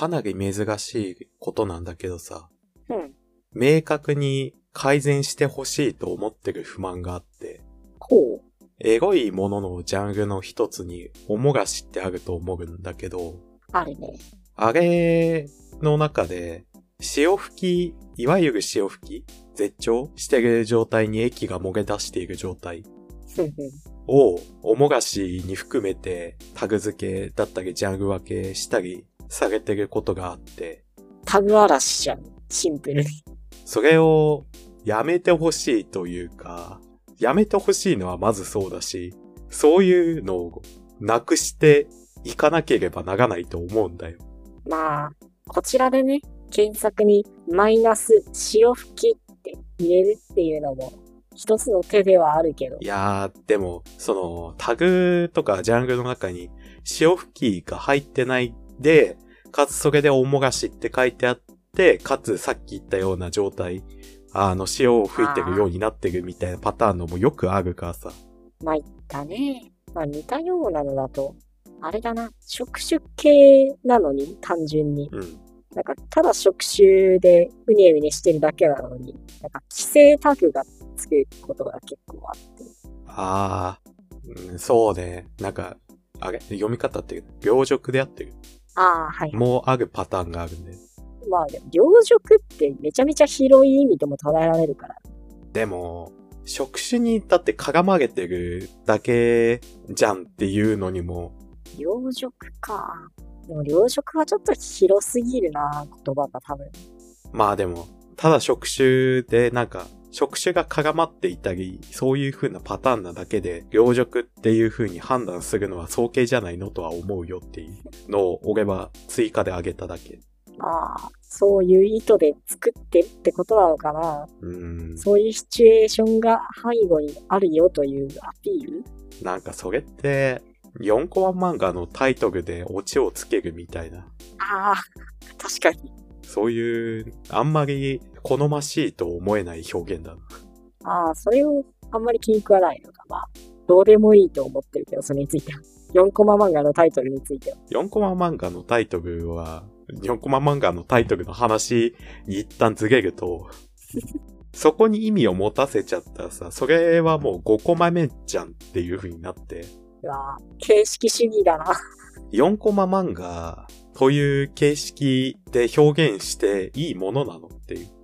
かなり珍しいことなんだけどさ、うん。明確に改善してほしいと思ってる不満があって、ほう。エゴいもののジャンルの一つに、おもがしってあると思うんだけど、あるね。あれの中で、潮吹き、いわゆる潮吹き絶頂してる状態に液が漏れ出している状態。を、おもがしに含めてタグ付けだったりジャンル分けしたりされてることがあって、タグ嵐じゃん。シンプルに。それをやめてほしいというか、やめてほしいのはまずそうだし、そういうのをなくしていかなければならないと思うんだよ。まあ、こちらでね、検索にマイナス潮吹きって入れるっていうのも一つの手ではあるけどい。やー、でも、その、タグとかジャンルの中に、潮吹きが入ってないで、かつそれでおもがしって書いてあって、かつさっき言ったような状態、あの、潮を吹いてるようになってるみたいなパターンのもよくあるからさ。まあ、言ったね。まあ、似たようなのだと、あれだな、触手系なのに、単純に。うん。なんか、ただ触手でうにゅうにしてるだけなのに、なんか、規制タグがつくことが結構あって。あー、うん、そうね。なんか、あれ、読み方って、両辱であってる。ああ、はい。もうあるパターンがあるんで。まあ、でも、両辱ってめちゃめちゃ広い意味でも捉えられるから。でも、触手にだってかがまげてるだけじゃんっていうのにも、両辱か。でも、両辱はちょっと広すぎるな、言葉が多分。まあでも、ただ触手でなんか、触手がかがまっていたり、そういう風なパターンなだけで、両辱っていう風に判断するのは早計じゃないのとは思うよっていうのを俺は追加であげただけ。まあ、そういう意図で作ってってことなのかな。うーん。そういうシチュエーションが背後にあるよというアピール？なんかそれって、4コマ漫画のタイトルでオチをつけるみたいな。ああ、確かに。そういう、あんまり好ましいと思えない表現だな。ああ、それをあんまり気に食わないのか。まあ、どうでもいいと思ってるけど、それについては。4コマ漫画のタイトルについては。4コマ漫画のタイトルは、4コマ漫画のタイトルの話に一旦ずれると、そこに意味を持たせちゃったらさ、それはもう5コマ目じゃんっていう風になって、うわあ形式主義だな。4コマ漫画という形式で表現していいものなのっていう。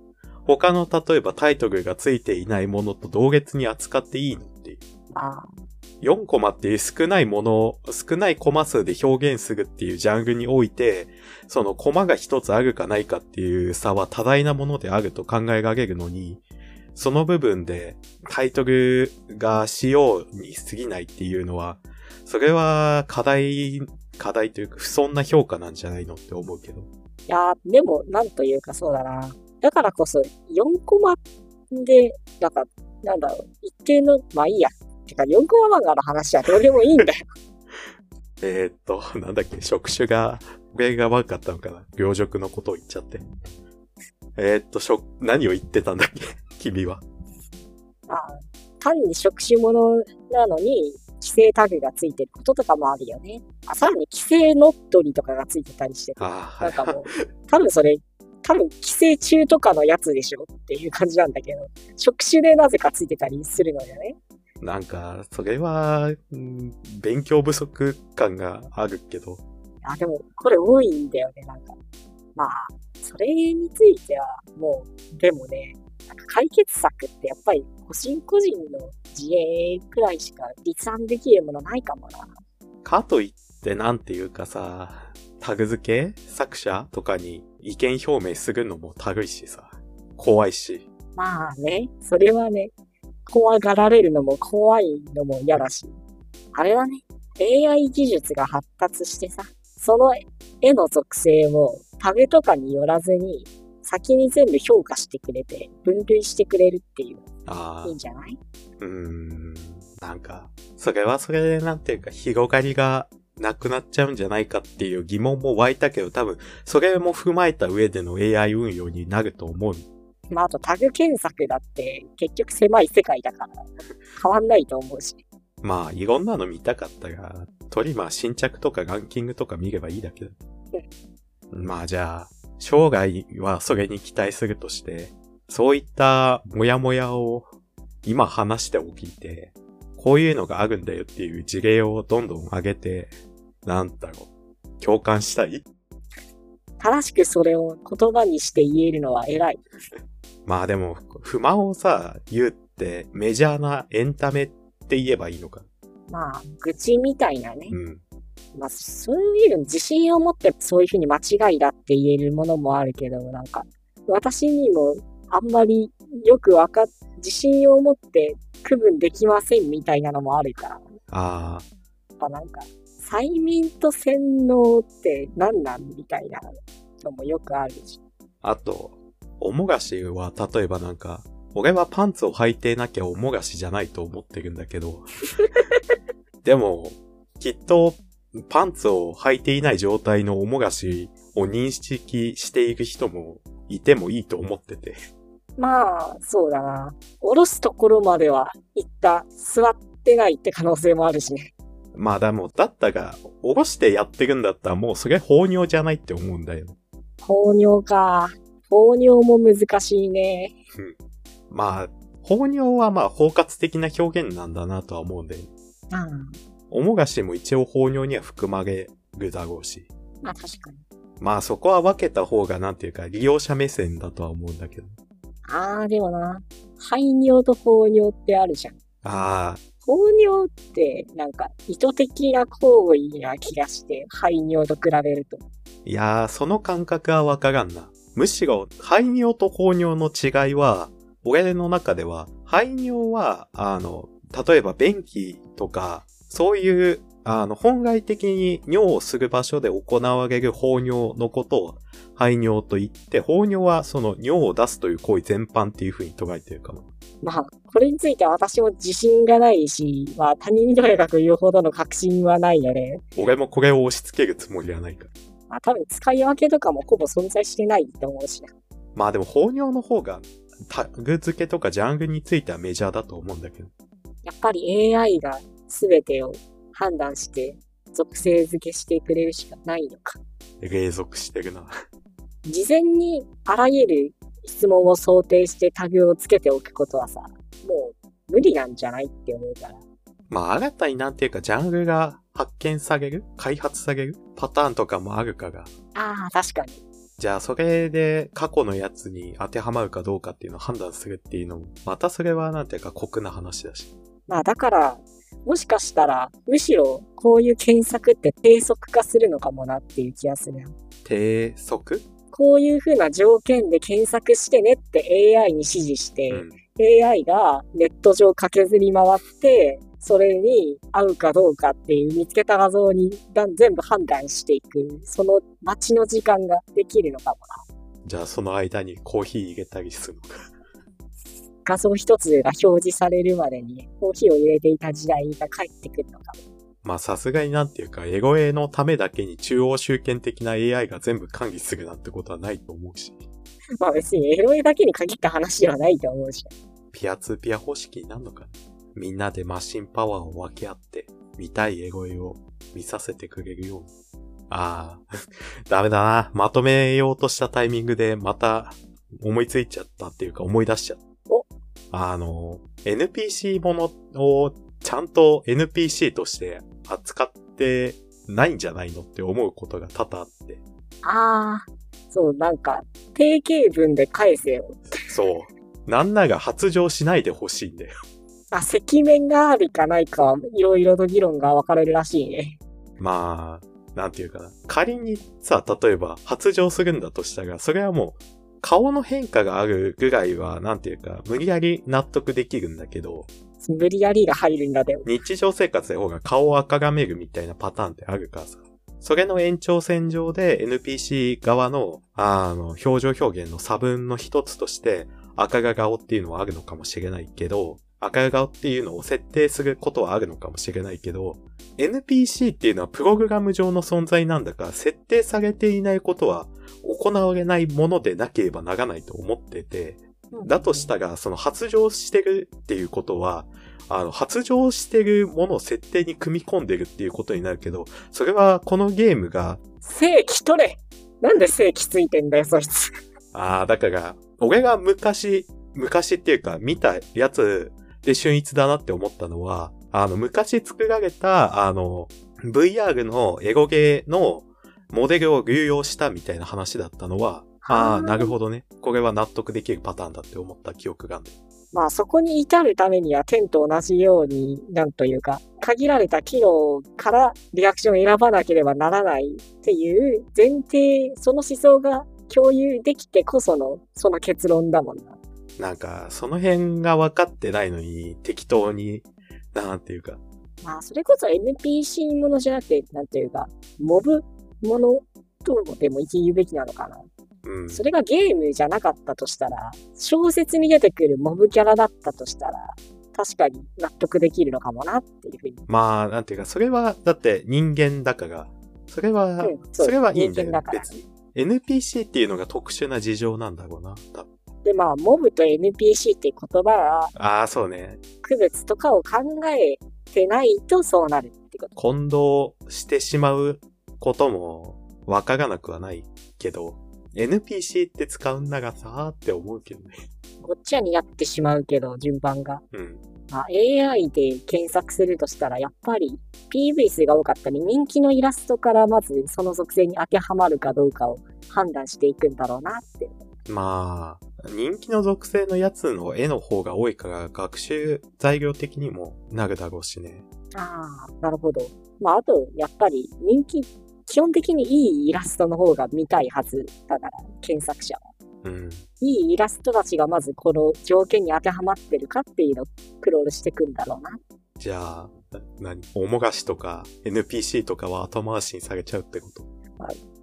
他の例えばタイトルがついていないものと同列に扱っていいのっていう。まあ、4コマっていう少ないもの、少ないコマ数で表現するっていうジャンルにおいて、そのコマが一つあるかないかっていう差は多大なものであると考えられるのに、その部分でタイトルが仕様に過ぎないっていうのは、それは課題、課題というか不遜な評価なんじゃないのって思うけど。いやーでも、なんというかそうだな。だからこそ、4コマで、なんか、なんだろう、一定の、まあいいや。てか、4コマ漫画の話はどうでもいいんだよ。えー、っと、なんだっけ、職種が、俺が悪かったのかな病辱のことを言っちゃって。えー、っと、しょ、何を言ってたんだっけ？君は。まあ、単に触手ものなのに、規制タグがついてることとかもあるよね。あさらに規制乗っ取りとかがついてたりしてて、ああ、はい。なんかもう、多分それ、多分規制中とかのやつでしょっていう感じなんだけど、触手でなぜかついてたりするのよね。なんか、それは、うん勉強不足感があるけど。あ、でも、これ多いんだよね、なんか。まあ、それについては、もう、でもね、なんか解決策ってやっぱり個人個人の自衛くらいしか立案できるものないかもな。かといってなんていうかさ、タグ付け作者とかに意見表明するのもたるいしさ。怖いし。まあね、それはね、怖がられるのも怖いのも嫌だし。あれはね、AI 技術が発達してさ、その絵の属性をタグとかによらずに、先に全部評価してくれて、分類してくれるっていう、ああいいん、じゃない？うーん。なんか、それはそれでなんていうか広がりがなくなっちゃうんじゃないかっていう疑問も湧いたけど多分、それも踏まえた上での AI 運用になると思う。まあ、あとタグ検索だって結局狭い世界だから変わんないと思うし。まあ、いろんなの見たかったが、トリマー新着とかランキングとか見ればいいだけだ。まあじゃあ、生涯はそれに期待するとして、そういったモヤモヤを今話しておきて、こういうのがあるんだよっていう事例をどんどん上げて、なんだろう、共感したい？正しくそれを言葉にして言えるのは偉い。まあでも、不満をさ、言うってメジャーなエンタメって言えばいいのか。まあ、愚痴みたいなね。うん。まあ、そういうの自信を持ってそういうふうに間違いだって言えるものもあるけど、なんか、私にもあんまりよくわかっ、自信を持って区分できませんみたいなのもあるから。ああ、やっぱなんか、催眠と洗脳って何なんみたいなのもよくあるし。あと、おもがしは例えばなんか、俺はパンツを履いてなきゃおもがしじゃないと思ってるんだけど。でも、きっと、パンツを履いていない状態のおもがしを認識している人もいてもいいと思ってて。まあ、そうだな。下ろすところまでは行った。座ってないって可能性もあるしね。まあでも、だったが、おろしてやってるんだったらもうそれ放尿じゃないって思うんだよ。放尿か。放尿も難しいね。まあ、放尿はまあ包括的な表現なんだなとは思うんで、うん。おもがしも一応放尿には含まれるだろうし。まあ確かに。まあそこは分けた方がなんていうか利用者目線だとは思うんだけど。あー、でもな。排尿と放尿ってあるじゃん。ああ、放尿ってなんか意図的な行為な気がして、排尿と比べると。いやー、その感覚はわからんな。むしろ、排尿と放尿の違いは、俺の中では、排尿は、あの、例えば便器とか、そういう、あの、本来的に尿をする場所で行われる放尿のことを排尿と言って、放尿はその尿を出すという行為全般っていう風に捉えてるかも。まあ、これについては私も自信がないし、まあ他人にとやかく言うほどの確信はないので、俺もこれを押し付けるつもりはないから。まあ多分使い分けとかもほぼ存在してないと思うしな。まあでも放尿の方が、タグ付けとかジャンルについてはメジャーだと思うんだけど。やっぱり AI が全てを判断して属性付けしてくれるしかないのか。継続してるな。事前にあらゆる質問を想定してタグをつけておくことはさ、もう無理なんじゃないって思うから。まあ新たになんていうかジャンルが発見される？開発される？パターンとかもあるから。ああ、確かに。じゃあそれで過去のやつに当てはまるかどうかっていうのを判断するっていうのも、またそれはなんていうか酷な話だし。まあだから、もしかしたら、むしろこういう検索って低速化するのかもなっていう気がする。低速？こういう風な条件で検索してねって AI に指示して、うん。AI がネット上駆けずり回って、それに合うかどうかっていう見つけた画像にだ全部判断していく、その待ちの時間ができるのかもな。じゃあその間にコーヒー入れたりするのか。画像一つが表示されるまでにコーヒーを入れていた時代が帰ってくるのかも。まあさすがになんていうか、エゴエのためだけに中央集権的な AI が全部管理するなんてことはないと思うし。まあ別にエロエだけに限った話ではないと思うし。ピアツーピア方式になるのかなみんなでマシンパワーを分け合って、見たいエゴエを見させてくれるように。ああ、ダメだな。まとめようとしたタイミングでまた思いついちゃったっていうか思い出しちゃった。おあの、NPC ものをちゃんと NPC として扱ってないんじゃないのって思うことが多々あって。ああ、そう、なんか、定型文で返せよ。そう。なんなら発情しないでほしいんだよ。あ、赤面があるかないかは、いろいろと議論が分かれるらしいね。まあ、なんていうかな。仮にさ、例えば発情するんだとしたら、それはもう、顔の変化があるぐらいは、なんていうか、無理やり納得できるんだけど、無理やりが入るんだで。日常生活で方が顔を赤がめるみたいなパターンってあるからさ。それの延長線上で NPC 側の、あの、表情表現の差分の一つとして、赤が顔っていうのはあるのかもしれないけど、赤が顔っていうのを設定することはあるのかもしれないけど、NPC っていうのはプログラム上の存在なんだから、設定されていないことは行われないものでなければならないと思ってて、だとしたら、その発情してるっていうことは、あの、発情してるものを設定に組み込んでるっていうことになるけど、それはこのゲームが、正規取れなんで正規ついてんだよ、そいつ。ああ、だから、俺が昔、昔っていうか、見たやつで秀逸だなって思ったのは、あの、昔作られた、あの、VR のエゴゲーのモデルを流用したみたいな話だったのは、ああ、なるほどね。これは納得できるパターンだって思った記憶がある。まあそこに至るためには天と同じように、なんというか、限られた機能からリアクションを選ばなければならないっていう前提、その思想が共有できてこその、その結論だもんな。なんか、その辺が分かってないのに、適当に、なんていうか。まあそれこそ NPC ものじゃなくて、なんていうか、モブものとでも言うべきなのかな。うん。それがゲームじゃなかったとしたら、小説に出てくるモブキャラだったとしたら、確かに納得できるのかもなっていうふうに。まあ、なんていうか、それは、だって人間だから、それは、うんそうそれはいいんだよ人間だから別に。NPC っていうのが特殊な事情なんだろうな。多分で、まあ、モブと NPC っていう言葉は、ああ、そうね。区別とかを考えてないとそうなるってこと。混同してしまうこともわからなくはないけど、NPC って使うんだがさーって思うけどね。ごっちゃになってしまうけど、順番が。うん。まあ、AI で検索するとしたら、やっぱり PV 数が多かったり、人気のイラストからまずその属性に当てはまるかどうかを判断していくんだろうなって。まあ、人気の属性のやつの絵の方が多いから学習材料的にもなるだろうしね。ああ、なるほど。まあ、あと、やっぱり人気、基本的にいいイラストの方が見たいはずだから、検索者は。うん。いいイラストたちがまずこの条件に当てはまってるかっていうのをクロールしていくんだろうな。じゃあ、な何？おもがしとか NPC とかは後回しにされちゃうってこと？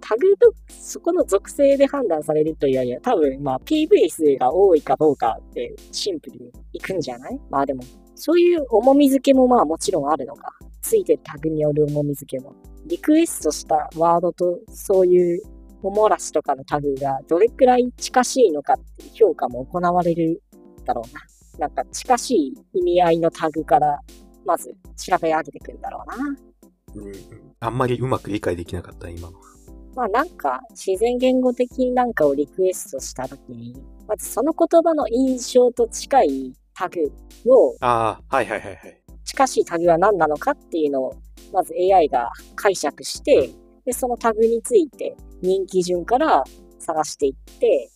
タグと、そこの属性で判断されるというよりは、多分、まあ、PV 数が多いかどうかってシンプルにいくんじゃない？まあでも、そういう重み付けもまあもちろんあるのか。ついてるタグによる重み付けも。リクエストしたワードとそういうおもらしとかのタグがどれくらい近しいのかっていう評価も行われるだろうな。なんか近しい意味合いのタグからまず調べ上げていくんだろうな。うん。あんまりうまく理解できなかった、今の。まあなんか自然言語的なんかをリクエストしたときに、まずその言葉の印象と近いタグを、ああ、はいはいはいはい。近しいタグは何なのかっていうのを、まず AI が解釈して、で、そのタグについて人気順から探していって、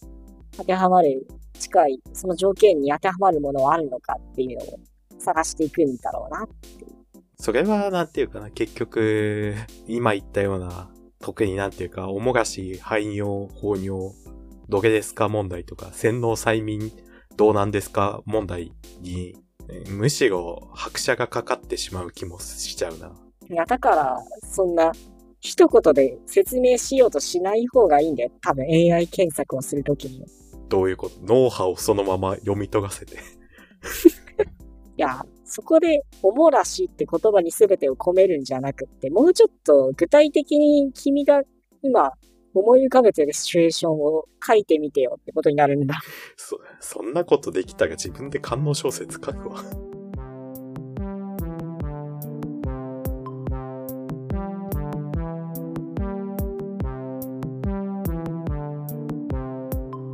当てはまる、近い、その条件に当てはまるものはあるのかっていうのを探していくんだろうなっていう。それは、なんていうかな、結局、今言ったような、特になんていうか、おもがし、排尿、放尿、どげですか問題とか、洗脳催眠、どうなんですか問題に、むしろ拍車がかかってしまう気もしちゃうな。いや、だから、そんな、一言で説明しようとしない方がいいんだよ。多分 AI 検索をするときに。いどういうこと？脳波をそのまま読み解かせて。や、そこで、おもらしって言葉に全てを込めるんじゃなくって、もうちょっと具体的に君が今思い浮かべてるシチュエーションを書いてみてよってことになるんだ。そ、そんなことできたら自分で観音小説書くわ。